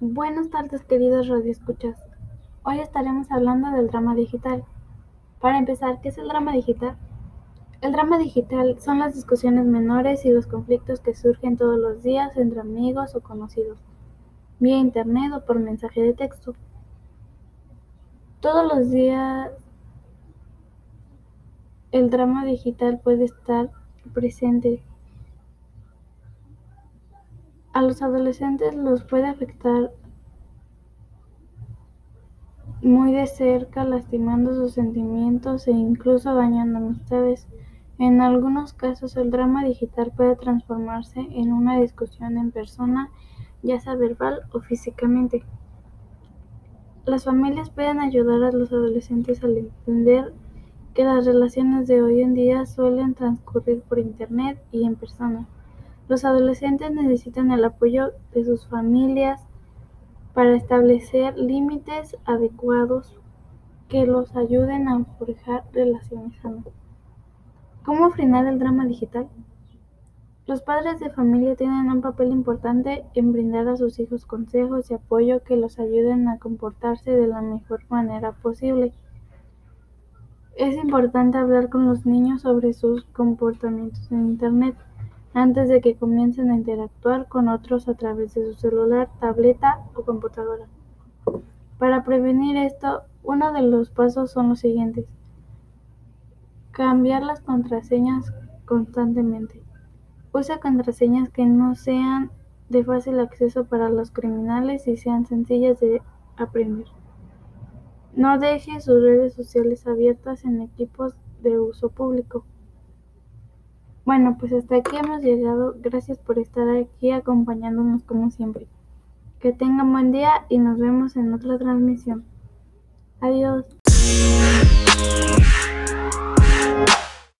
Buenas tardes, queridos radioescuchas. Hoy estaremos hablando del drama digital. Para empezar, ¿qué es el drama digital? El drama digital son las discusiones menores y los conflictos que surgen todos los días entre amigos o conocidos, vía internet o por mensaje de texto. Todos los días el drama digital puede estar presente. A los adolescentes los puede afectar muy de cerca, lastimando sus sentimientos e incluso dañando amistades. En algunos casos el drama digital puede transformarse en una discusión en persona, ya sea verbal o físicamente. Las familias pueden ayudar a los adolescentes a entender que las relaciones de hoy en día suelen transcurrir por Internet y en persona. Los adolescentes necesitan el apoyo de sus familias para establecer límites adecuados que los ayuden a forjar relaciones sanas. ¿Cómo frenar el drama digital? Los padres de familia tienen un papel importante en brindar a sus hijos consejos y apoyo que los ayuden a comportarse de la mejor manera posible. Es importante hablar con los niños sobre sus comportamientos en Internet antes de que comiencen a interactuar con otros a través de su celular, tableta o computadora. Para prevenir esto, uno de los pasos son los siguientes. Cambiar las contraseñas constantemente. Use contraseñas que no sean de fácil acceso para los criminales y sean sencillas de aprender. No deje sus redes sociales abiertas en equipos de uso público. Bueno, pues hasta aquí hemos llegado. Gracias por estar aquí acompañándonos como siempre. Que tengan buen día y nos vemos en otra transmisión. Adiós.